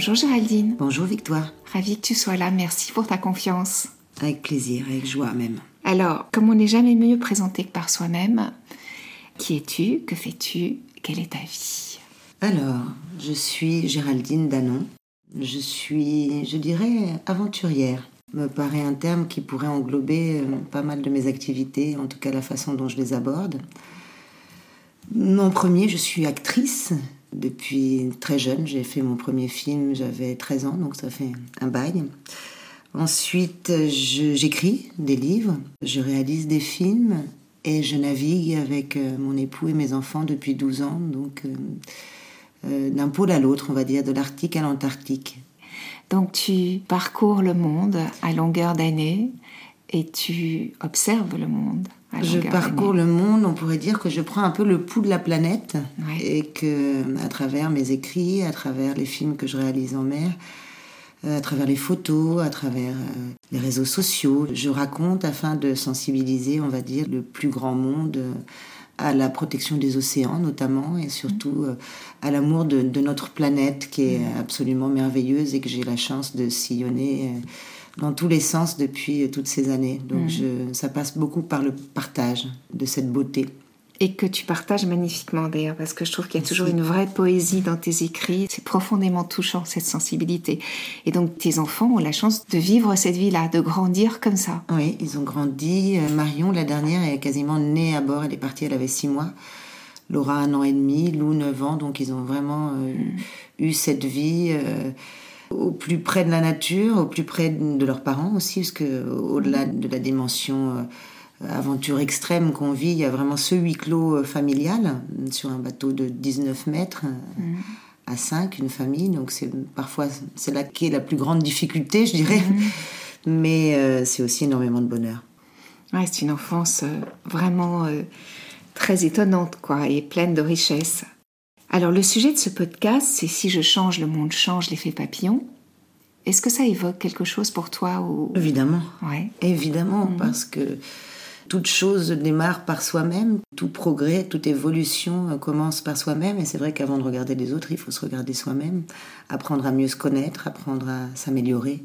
Bonjour Géraldine. Bonjour Victoire. Ravie que tu sois là, merci pour ta confiance. Avec plaisir, avec joie même. Alors, comme on n'est jamais mieux présenté que par soi-même, qui es-tu? Que fais-tu? Quelle est ta vie? Alors, je suis Géraldine Danon. Je suis, je dirais, aventurière. Me paraît un terme qui pourrait englober euh, pas mal de mes activités, en tout cas la façon dont je les aborde. En premier, je suis actrice, depuis très jeune. J'ai fait mon premier film, j'avais 13 ans, donc ça fait un bail. Ensuite, j'écris des livres, je réalise des films et je navigue avec euh, mon époux et mes enfants depuis 12 ans, donc euh, euh, d'un pôle à l'autre, on va dire, de l'Arctique à l'Antarctique. Donc tu parcours le monde à longueur d'année et tu observes le monde. Je parcours le monde, on pourrait dire que je prends un peu le pouls de la planète et que à travers mes écrits, à travers les films que je réalise en mer, euh, à travers les photos, à travers euh, les réseaux sociaux, je raconte afin de sensibiliser, on va dire, le plus grand monde euh, à la protection des océans notamment et surtout à l'amour de, notre planète qui est mm. absolument merveilleuse et que j'ai la chance de sillonner dans tous les sens depuis toutes ces années. Donc mm. ça passe beaucoup par le partage de cette beauté. Et que tu partages magnifiquement d'ailleurs, parce que je trouve qu'il y a toujours une vraie poésie dans tes écrits. C'est profondément touchant, cette sensibilité. Et donc tes enfants ont la chance de vivre cette vie-là, de grandir comme ça. Oui, ils ont grandi. Euh, Marion, la dernière, est quasiment née à bord. Elle est partie, elle avait six mois. Laura, un an et demi. Lou, neuf ans. Donc ils ont vraiment euh, mm. eu cette vie. Euh, au plus près de la nature, au plus près de leurs parents aussi, parce que au-delà de la dimension euh, aventure extrême qu'on vit, il y a vraiment ce huis clos euh, familial sur un bateau de 19 mètres. Euh, mm. à 5, une famille, donc c'est parfois c'est là qu'est la plus grande difficulté, je dirais, mm. mais c'est aussi énormément de bonheur. Ouais, c'est une enfance vraiment très étonnante, quoi, et pleine de richesse. Alors le sujet de ce podcast, c'est si je change, le monde change, l'effet papillon. Est-ce que ça évoque quelque chose pour toi ou... Évidemment. Ouais. Évidemment, mhm. parce que toute chose démarre par soi-même, tout progrès, toute évolution commence par soi-même. Et c'est vrai qu'avant de regarder les autres, il faut se regarder soi-même, apprendre à mieux se connaître, apprendre à s'améliorer.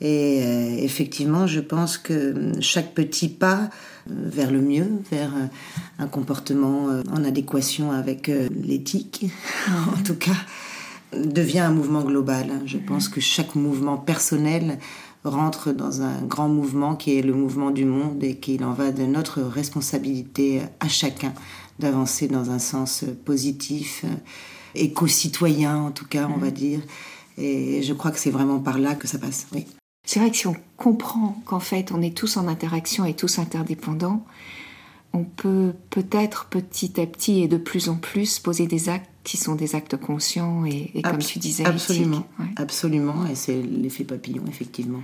Et euh, effectivement, je pense que chaque petit pas euh, vers le mieux, vers euh, un comportement en adéquation avec l'éthique, en tout cas, devient un mouvement global. Je pense que chaque mouvement personnel rentre dans un grand mouvement qui est le mouvement du monde et qu'il en va de notre responsabilité à chacun d'avancer dans un sens positif, éco-citoyen en tout cas, on va dire. Et je crois que c'est vraiment par là que ça passe. Oui. C'est vrai que si on comprend qu'en fait on est tous en interaction et tous interdépendants, on peut peut-être petit à petit et de plus en plus poser des actes qui sont des actes conscients et, comme tu disais absolument. absolument et c'est l'effet papillon effectivement.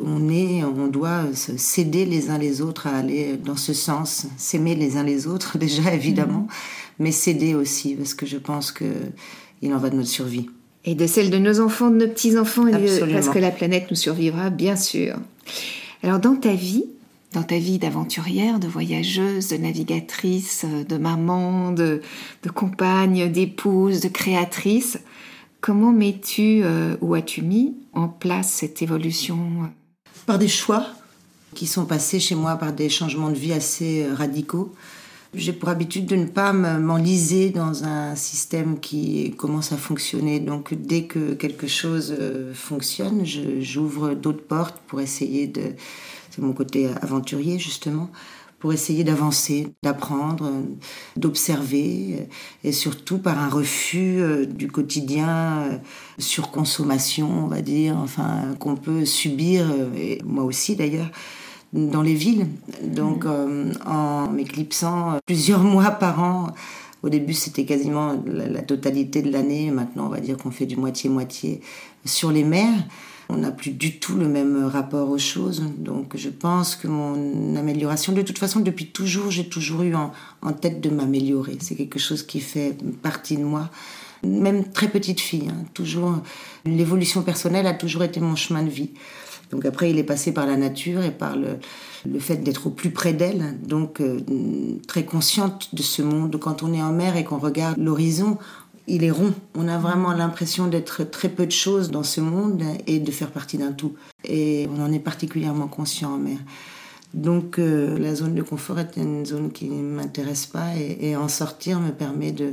On est on doit se céder les uns les autres à aller dans ce sens s'aimer les uns les autres déjà évidemment mm. mais céder aussi parce que je pense que il en va de notre survie et de celle de nos enfants, de nos petits-enfants, parce que la planète nous survivra, bien sûr. Alors dans ta vie, dans ta vie d'aventurière, de voyageuse, de navigatrice, de maman, de, compagne, d'épouse, de créatrice, comment mets-tu euh, ou as-tu mis en place cette évolution? Par des choix qui sont passés chez moi par des changements de vie assez euh, radicaux. J'ai pour habitude de ne pas m'enliser dans un système qui commence à fonctionner. Donc dès que quelque chose euh, fonctionne, j'ouvre d'autres portes pour essayer de... c'est mon côté aventurier justement, pour essayer d'avancer, d'apprendre, d'observer, et surtout par un refus euh, du quotidien, euh, surconsommation, on va dire, enfin, qu'on peut subir, euh, et moi aussi d'ailleurs, dans les villes. Donc, mmh. en m'éclipsant plusieurs mois par an, au début, c'était quasiment la, totalité de l'année. Maintenant, on va dire qu'on fait du moitié-moitié sur les mers. On n'a plus du tout le même rapport aux choses. Donc je pense que mon amélioration, de toute façon, depuis toujours, j'ai toujours eu en, tête de m'améliorer. C'est quelque chose qui fait partie de moi. Même très petite fille, hein. toujours l'évolution personnelle a toujours été mon chemin de vie. Donc après, il est passé par la nature et par le, le fait d'être au plus près d'elle, donc euh, très consciente de ce monde. Quand on est en mer et qu'on regarde l'horizon, il est rond. On a vraiment l'impression d'être très peu de choses dans ce monde et de faire partie d'un tout. Et on en est particulièrement conscient en mer. Donc euh, la zone de confort est une zone qui ne m'intéresse pas et, en sortir me permet de,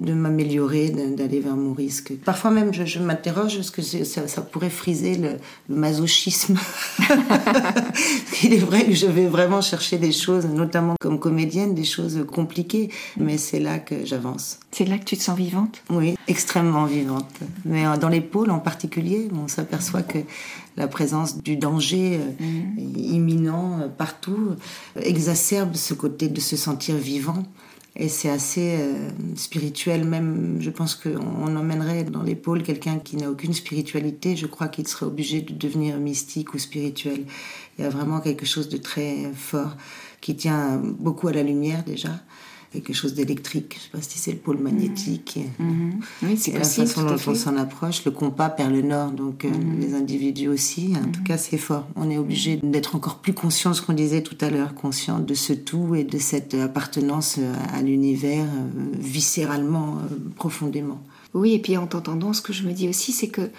de m'améliorer, d'aller vers mon risque. Parfois même, je, m'interroge parce que ça, ça, pourrait friser le, masochisme. Il est vrai que je vais vraiment chercher des choses, notamment comme comédienne, des choses compliquées, mais c'est là que j'avance. C'est là que tu te sens vivante? Oui, extrêmement vivante. Mais dans les pôles en particulier, on s'aperçoit que la présence du danger euh, mmh. imminent euh, partout exacerbe ce côté de se sentir vivant. Et c'est assez euh, spirituel, même. Je pense qu'on emmènerait dans l'épaule quelqu'un qui n'a aucune spiritualité, je crois qu'il serait obligé de devenir mystique ou spirituel. Il y a vraiment quelque chose de très fort qui tient beaucoup à la lumière déjà, quelque chose d'électrique. Je ne sais pas si c'est le pôle magnétique. Mhm. Mhm. Oui, c'est la façon dont on s'en approche. Le compas perd le nord, donc euh, mhm. les individus aussi. En tout cas, c'est fort. On est obligé d'être encore plus conscient de ce qu'on disait tout à l'heure, conscient de ce tout et de cette appartenance euh, à l'univers euh, viscéralement, profondément. Oui, et puis en t'entendant, ce que je me dis aussi, c'est que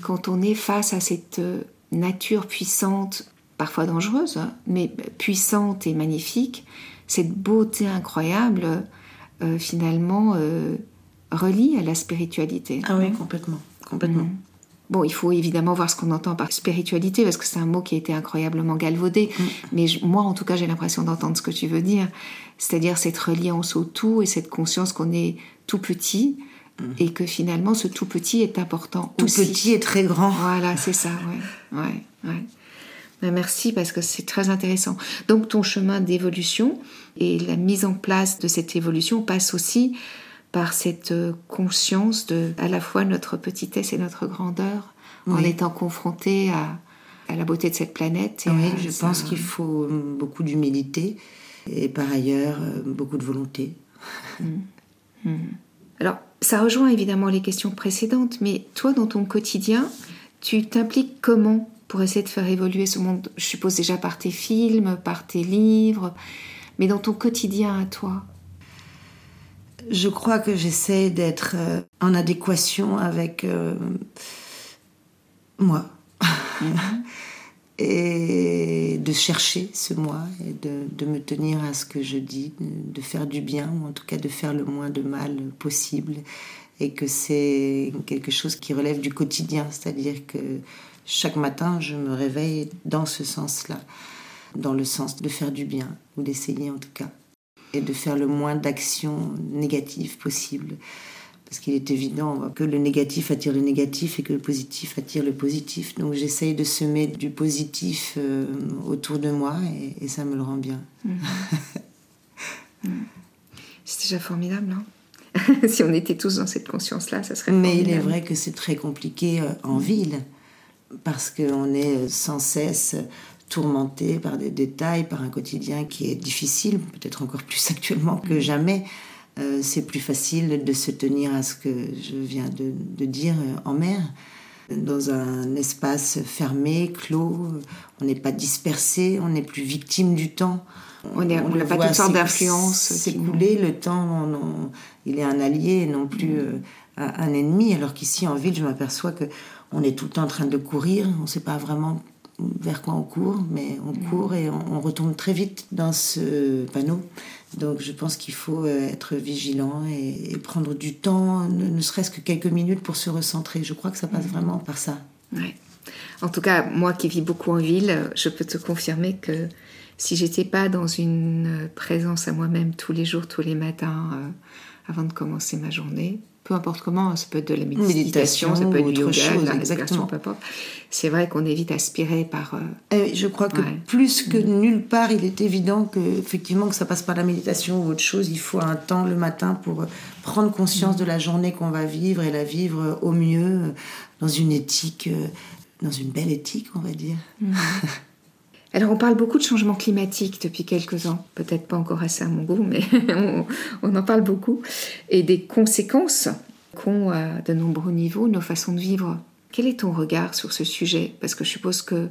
quand on est face à cette nature puissante, parfois dangereuse, hein, mais puissante et magnifique, cette beauté incroyable, euh, finalement, euh, relie à la spiritualité. Ah oui, complètement. complètement. Mm. Bon, il faut évidemment voir ce qu'on entend par spiritualité, parce que c'est un mot qui a été incroyablement galvaudé. Mm. Mais moi, en tout cas, j'ai l'impression d'entendre ce que tu veux dire. C'est-à-dire cette reliance au tout et cette conscience qu'on est tout petit mm. et que finalement, ce tout petit est important tout aussi. Tout petit est très grand. Voilà, c'est ça, ouais. ouais, ouais. Ben, merci parce que c'est très intéressant. Donc ton chemin d'évolution et la mise en place de cette évolution passe aussi par cette euh, conscience de à la fois notre petitesse et notre grandeur en étant confronté à, la beauté de cette planète. oui, je pense qu'il faut euh, beaucoup d'humilité et par ailleurs euh, beaucoup de volonté. Mmh. Mmh. Alors, ça rejoint évidemment les questions précédentes, mais toi, dans ton quotidien, tu t'impliques comment pour essayer de faire évoluer ce monde Je suppose déjà par tes films, par tes livres, mais dans ton quotidien à toi Je crois que j'essaie d'être euh, en adéquation avec euh, moi. Mhm. et de chercher ce moi et de, de, me tenir à ce que je dis, de faire du bien ou en tout cas de faire le moins de mal possible et que c'est quelque chose qui relève du quotidien, c'est-à-dire que chaque matin, je me réveille dans ce sens-là, dans le sens de faire du bien, ou d'essayer en tout cas, et de faire le moins d'actions négatives possible. Parce qu'il est évident que le négatif attire le négatif et que le positif attire le positif. Donc j'essaye de semer du positif euh, autour de moi et, ça me le rend bien. Mhm. Mhm. C'est déjà formidable. Hein si on était tous dans cette conscience-là, ça serait Mais il est vrai que c'est très compliqué euh, en ville parce qu'on est sans cesse tourmenté par des détails, par un quotidien qui est difficile, peut-être encore plus actuellement que jamais. Euh, c'est plus facile de se tenir à ce que je viens de, dire en mer, dans un espace fermé, clos, on n'est pas dispersé, on n'est plus victime du temps. On n'a pas toutes sortes d'influences. S'écouler, le temps, il est un allié et non plus euh, un ennemi, alors qu'ici en ville, je m'aperçois que on est tout le temps en train de courir, on ne sait pas vraiment vers quoi on court, mais on mm. court et on, retombe très vite dans ce panneau. Donc je pense qu'il faut euh, être vigilant et, prendre du temps, ne, serait-ce que quelques minutes pour se recentrer. Je crois que ça passe mm. vraiment par ça. Ouais. En tout cas, moi qui vis beaucoup en ville, je peux te confirmer que si j'étais pas dans une présence à moi-même tous les jours, tous les matins, euh, avant de commencer ma journée, peu importe comment, ça peut être de la méditation, ça peut être du yoga, chose, la importe. C'est vrai qu'on est vite aspiré par. Euh, je crois que plus que mm. nulle part, il est évident que effectivement que ça passe par la méditation ou autre chose. Il faut un temps le matin pour prendre conscience de la journée qu'on va vivre et la vivre au mieux dans une éthique, dans une belle éthique, on va dire. Mm. Alors on parle beaucoup de changement climatique depuis quelques ans, peut-être pas encore assez à mon goût, mais on, en parle beaucoup, et des conséquences qu'ont à de nombreux niveaux nos façons de vivre. Quel est ton regard sur ce sujet? Parce que je suppose que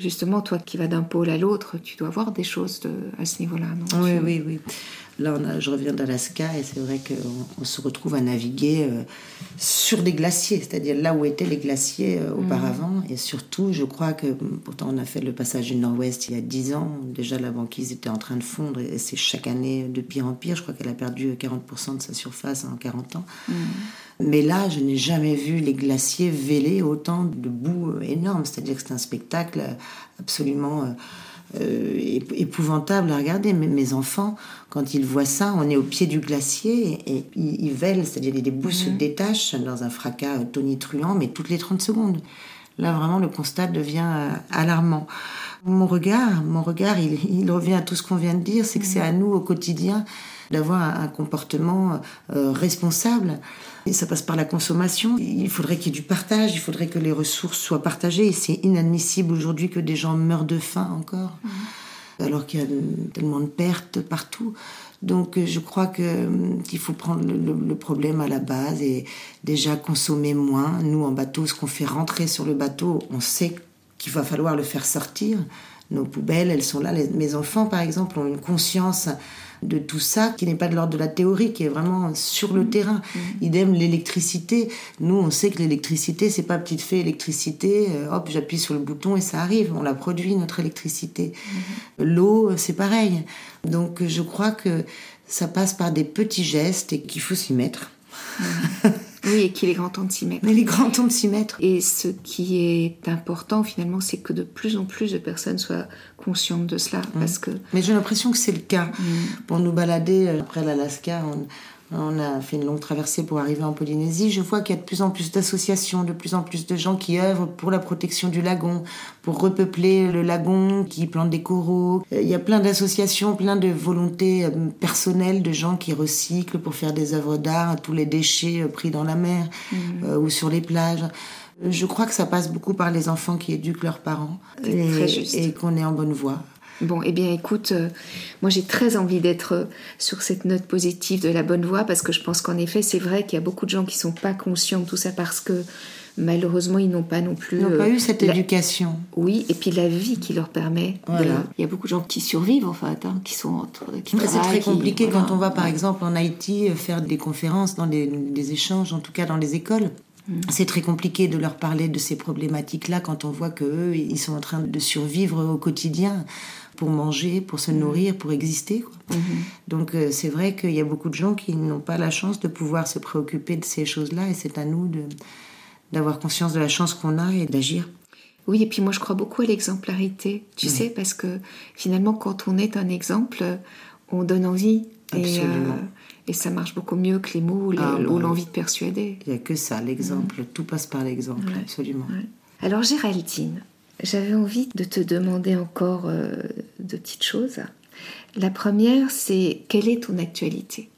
justement, toi qui vas d'un pôle à l'autre, tu dois voir des choses à ce niveau-là, non? Oui, oui, oui. Là, je reviens d'Alaska et c'est vrai qu'on se retrouve à naviguer euh, sur des glaciers, c'est-à-dire là où étaient les glaciers euh, auparavant. Et surtout, je crois que, pourtant, on a fait le passage du Nord-Ouest il y a 10 ans. Déjà, la banquise était en train de fondre et c'est chaque année de pire en pire. Je crois qu'elle a perdu 40% de sa surface en 40 ans. Mhm. Mais là, je n'ai jamais vu les glaciers vêler autant de boue euh, énorme. C'est-à-dire que c'est un spectacle absolument euh, épouvantable à regarder. Mais mes enfants, quand ils voient ça, on est au pied du glacier et, ils, vèlent, c'est-à-dire les bouts se mhm. détachent dans un fracas tonitruant, mais toutes les 30 secondes. Là, vraiment, le constat devient euh, alarmant. Mon regard, mon regard, il, revient à tout ce qu'on vient de dire, c'est que c'est à nous au quotidien d'avoir un, comportement euh, responsable. Et ça passe par la consommation. Il faudrait qu'il y ait du partage, il faudrait que les ressources soient partagées. Et c'est inadmissible aujourd'hui que des gens meurent de faim encore, mmh. alors qu'il y a tellement de pertes partout. Donc euh, je crois que euh, qu'il faut prendre le, problème à la base et déjà consommer moins. Nous en bateau, ce qu'on fait rentrer sur le bateau, on sait qu'il va falloir le faire sortir. Nos poubelles, elles sont là. mes enfants, par exemple, ont une conscience de tout ça qui n'est pas de l'ordre de la théorie, qui est vraiment sur le mmh. terrain. Mmh. Idem l'électricité. Nous, on sait que l'électricité, c'est pas petite fée électricité, euh, hop, j'appuie sur le bouton et ça arrive. On la produit, notre électricité. Mmh. L'eau, c'est pareil. Donc, je crois que ça passe par des petits gestes et qu'il faut s'y mettre. Oui, et qu'il est grand temps de s'y mettre. Mais il est grand temps de s'y mettre. Et ce qui est important finalement, c'est que de plus en plus de personnes soient conscientes de cela. Mm. Parce que... Mais j'ai l'impression que c'est le cas. Mm. Pour nous balader euh, après l'Alaska, on, on a fait une longue traversée pour arriver en Polynésie. Je vois qu'il y a de plus en plus d'associations, de plus en plus de gens qui œuvrent pour la protection du lagon, pour repeupler le lagon, qui plantent des coraux. Euh, il y a plein d'associations, plein de volontés euh, personnelles de gens qui recyclent pour faire des œuvres d'art, tous les déchets euh, pris dans la mer mmh. ou sur les plages. Je crois que ça passe beaucoup par les enfants qui éduquent leurs parents et, et qu'on est en bonne voie. Bon, eh bien écoute, euh, moi j'ai très envie d'être euh, sur cette note positive de la bonne voie parce que je pense qu'en effet c'est vrai qu'il y a beaucoup de gens qui sont pas conscients de tout ça parce que malheureusement ils n'ont pas non plus... Ils n'ont pas eu cette éducation. Oui, et puis la vie qui leur permet. Voilà. Il y a beaucoup de gens qui survivent en fait, hein, qui sont entre... Qui c'est très compliqué quand on va par exemple en Haïti euh, faire des conférences, dans des, des échanges, en tout cas dans les écoles. Mm. C'est très compliqué de leur parler de ces problématiques-là quand on voit qu'eux, ils sont en train de survivre au quotidien pour manger, pour se nourrir, pour exister. Mhm. Donc euh, c'est vrai qu'il y a beaucoup de gens qui n'ont pas la chance de pouvoir se préoccuper de ces choses-là et c'est à nous d'avoir conscience de la chance qu'on a et d'agir. Oui, et puis moi je crois beaucoup à l'exemplarité, tu sais, parce que finalement quand on est un exemple, on donne envie. Et, euh, et ça marche beaucoup mieux que les mots ou ah, l'envie de persuader. Il n'y a que ça, l'exemple. Tout passe par l'exemple, absolument. Alors Géraldine, j'avais envie de te demander encore euh, de petites choses. La première, c'est quelle est ton actualité?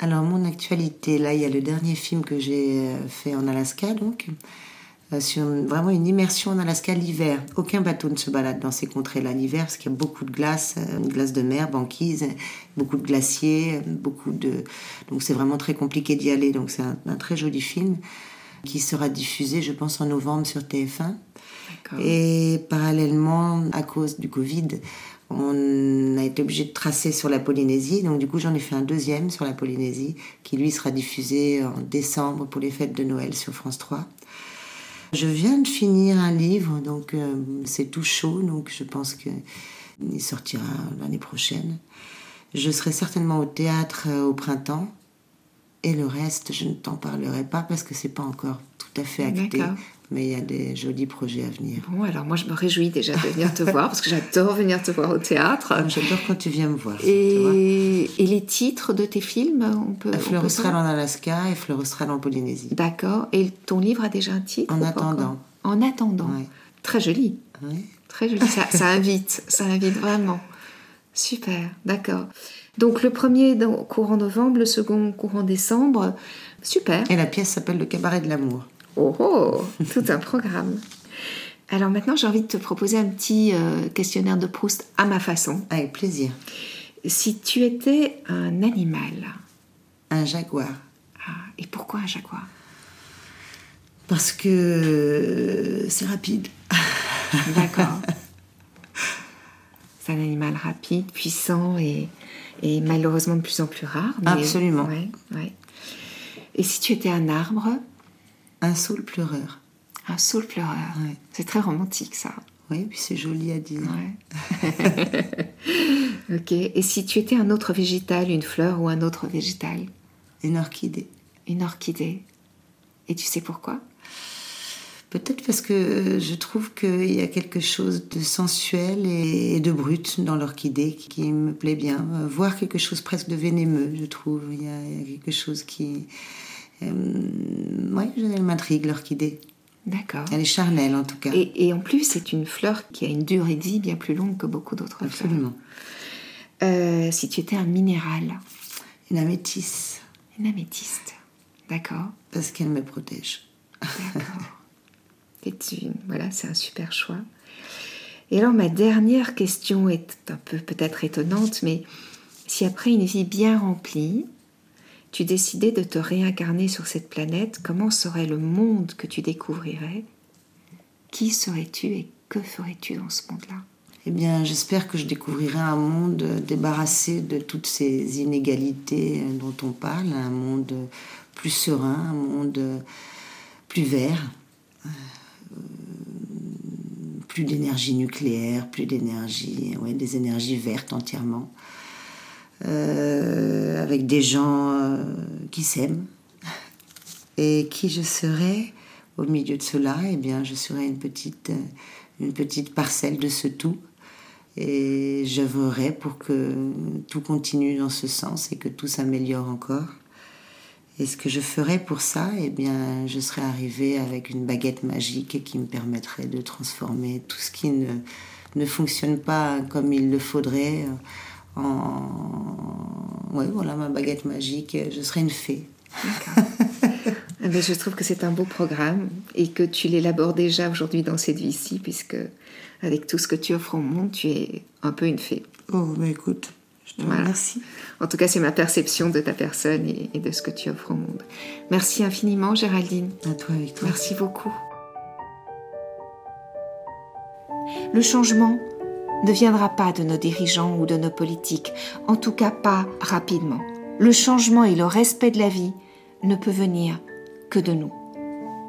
Alors, mon actualité, là, il y a le dernier film que j'ai euh, fait en Alaska, donc, euh, sur vraiment une immersion en Alaska l'hiver. Aucun bateau ne se balade dans ces contrées-là l'hiver, parce qu'il y a beaucoup de glace, une glace de mer, banquise, beaucoup de glaciers, beaucoup de. Donc, c'est vraiment très compliqué d'y aller. Donc, c'est un très joli film qui sera diffusé, je pense, en novembre sur TF1. Et parallèlement, à cause du Covid, on a été obligé de tracer sur la Polynésie. Donc du coup, j'en ai fait un deuxième sur la Polynésie, qui lui sera diffusé en décembre pour les fêtes de Noël sur France 3. Je viens de finir un livre, donc euh, c'est tout chaud, donc je pense qu'il sortira l'année prochaine. Je serai certainement au théâtre euh, au printemps. Et le reste, je ne t'en parlerai pas parce que c'est pas encore tout à fait acté. Mais il y a des jolis projets à venir. Bon, alors moi je me réjouis déjà de venir te voir parce que j'adore venir te voir au théâtre. Ah, j'adore quand tu viens me voir. Et, et les titres de tes films, on peut. Fleur en Alaska et Fleur en Polynésie. D'accord. Et ton livre a déjà un titre En attendant. En attendant. Très joli. Très joli. Ça, ça invite. Ça invite vraiment. Super. D'accord. Donc le premier dans, courant novembre, le second courant décembre. Super. Et la pièce s'appelle Le cabaret de l'amour. Oh, oh tout un programme. Alors maintenant, j'ai envie de te proposer un petit euh, questionnaire de Proust à ma façon. Avec plaisir. Si tu étais un animal. Un jaguar. Ah, et pourquoi un jaguar? Parce que c'est rapide. D'accord. c'est un animal rapide, puissant et, et, malheureusement de plus en plus rare. Absolument. Ouais, ouais. Et si tu étais un arbre? Un saule pleureur. Un saule pleureur. C'est très romantique ça. Oui, puis c'est joli à dire. ok. Et si tu étais un autre végétal, une fleur ou un autre végétal? Une orchidée. Une orchidée. Et tu sais pourquoi? Peut-être parce que je trouve qu'il y a quelque chose de sensuel et de brut dans l'orchidée qui me plaît bien. Voir quelque chose presque de vénémeux, je trouve. Il y a, quelque chose qui. Euh, oui, elle m'intrigue, l'orchidée. D'accord. Elle est charnelle en tout cas. Et, en plus, c'est une fleur qui a une durée de vie bien plus longue que beaucoup d'autres fleurs. Absolument. Euh, si tu étais un minéral Une améthyste. Une améthyste. D'accord. Parce qu'elle me protège. D'accord. voilà, c'est un super choix. Et alors ma dernière question est un peu peut-être étonnante, mais si après une vie bien remplie, tu de te réincarner sur cette planète, comment serait le monde que tu découvrirais? Qui serais-tu et que ferais-tu dans ce monde-là? Eh bien, j'espère que je découvrirais un monde débarrassé de toutes ces inégalités dont on parle, un monde plus serein, un monde plus vert, plus d'énergie nucléaire, plus d'énergie, ouais, des énergies vertes entièrement, euh, avec des gens euh, qui s'aiment. Et qui je serais au milieu de cela? Eh bien, je serais une petite, une petite parcelle de ce tout. Et j'œuvrerais pour que tout continue dans ce sens et que tout s'améliore encore. Et ce que je ferais pour ça, eh bien, je serais arrivée avec une baguette magique qui me permettrait de transformer tout ce qui ne, ne fonctionne pas comme il le faudrait en... Oui, voilà, ma baguette magique, je serais une fée. Ah ben, je trouve que c'est un beau programme et que tu l'élabores déjà aujourd'hui dans cette vie-ci, puisque avec tout ce que tu offres au monde, tu es un peu une fée. Oh, mais écoute, Merci. En tout cas, c'est ma perception de ta personne et, de ce que tu offres au monde. Merci infiniment, Géraldine. À toi, Victoire. Merci beaucoup. Le changement ne viendra pas de nos dirigeants ou de nos politiques, en tout cas pas rapidement. Le changement et le respect de la vie ne peut venir que de nous,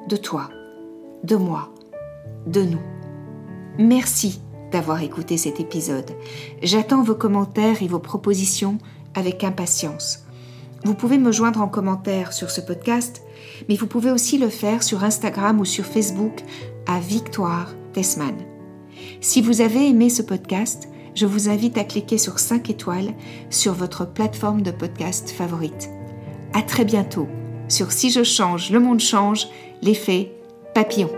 de toi, de moi, de nous. Merci d'avoir écouté cet épisode. J'attends vos commentaires et vos propositions avec impatience. Vous pouvez me joindre en commentaire sur ce podcast, mais vous pouvez aussi le faire sur Instagram ou sur Facebook à Victoire Tessman. Si vous avez aimé ce podcast, je vous invite à cliquer sur 5 étoiles sur votre plateforme de podcast favorite. À très bientôt sur Si je change, le monde change, l'effet papillon.